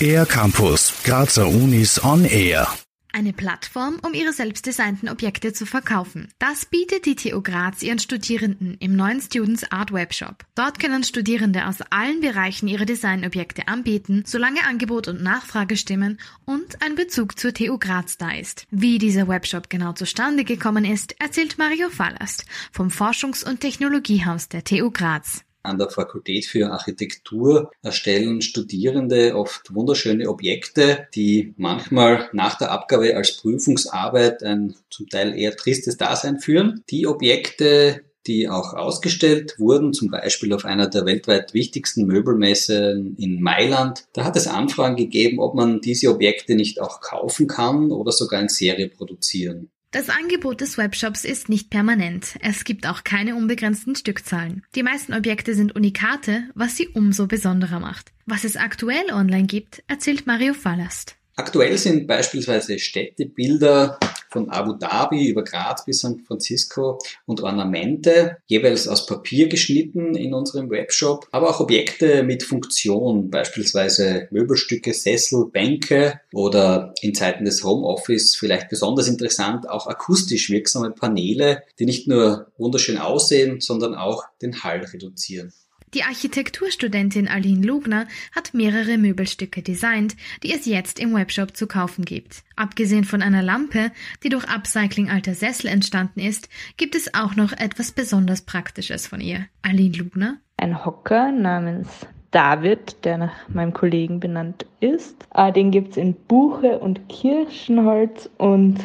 Air Campus, Grazer Unis on Air. Eine Plattform, um ihre selbstdesignten Objekte zu verkaufen. Das bietet die TU Graz ihren Studierenden im neuen Students Art Webshop. Dort können Studierende aus allen Bereichen ihre Designobjekte anbieten, solange Angebot und Nachfrage stimmen und ein Bezug zur TU Graz da ist. Wie dieser Webshop genau zustande gekommen ist, erzählt Mario Fallast vom Forschungs- und Technologiehaus der TU Graz. An der Fakultät für Architektur erstellen Studierende oft wunderschöne Objekte, die manchmal nach der Abgabe als Prüfungsarbeit ein zum Teil eher tristes Dasein führen. Die Objekte, die auch ausgestellt wurden, zum Beispiel auf einer der weltweit wichtigsten Möbelmessen in Mailand. Da hat es Anfragen gegeben, ob man diese Objekte nicht auch kaufen kann oder sogar in Serie produzieren. Das Angebot des Webshops ist nicht permanent. Es gibt auch keine unbegrenzten Stückzahlen. Die meisten Objekte sind Unikate, was sie umso besonderer macht. Was es aktuell online gibt, erzählt Mario Fallast. Aktuell sind beispielsweise Städtebilder von Abu Dhabi über Graz bis San Francisco und Ornamente, jeweils aus Papier geschnitten in unserem Webshop, aber auch Objekte mit Funktion, beispielsweise Möbelstücke, Sessel, Bänke oder in Zeiten des Homeoffice vielleicht besonders interessant auch akustisch wirksame Paneele, die nicht nur wunderschön aussehen, sondern auch den Hall reduzieren. Die Architekturstudentin Aline Lugner hat mehrere Möbelstücke designt, die es jetzt im Webshop zu kaufen gibt. Abgesehen von einer Lampe, die durch Upcycling alter Sessel entstanden ist, gibt es auch noch etwas besonders Praktisches von ihr. Aline Lugner? Ein Hocker namens David, der nach meinem Kollegen benannt ist. Ah, den gibt es in Buche und Kirschenholz und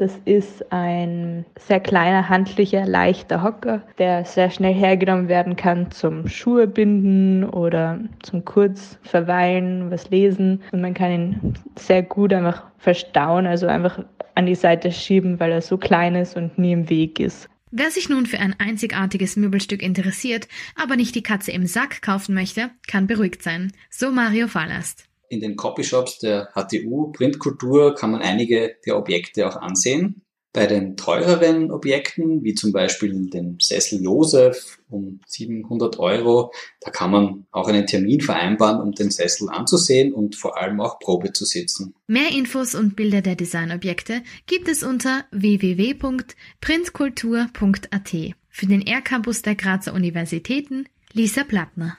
das ist ein sehr kleiner, handlicher, leichter Hocker, der sehr schnell hergenommen werden kann zum Schuhe binden oder zum kurz verweilen, was lesen. Und man kann ihn sehr gut einfach verstauen, also einfach an die Seite schieben, weil er so klein ist und nie im Weg ist. Wer sich nun für ein einzigartiges Möbelstück interessiert, aber nicht die Katze im Sack kaufen möchte, kann beruhigt sein. So Mario Fallast. In den Copyshops der HTU Printkultur kann man einige der Objekte auch ansehen. Bei den teureren Objekten, wie zum Beispiel den Sessel Josef um 700 Euro, da kann man auch einen Termin vereinbaren, um den Sessel anzusehen und vor allem auch Probe zu sitzen. Mehr Infos und Bilder der Designobjekte gibt es unter www.printkultur.at. Für den R-Campus der Grazer Universitäten Lisa Plattner.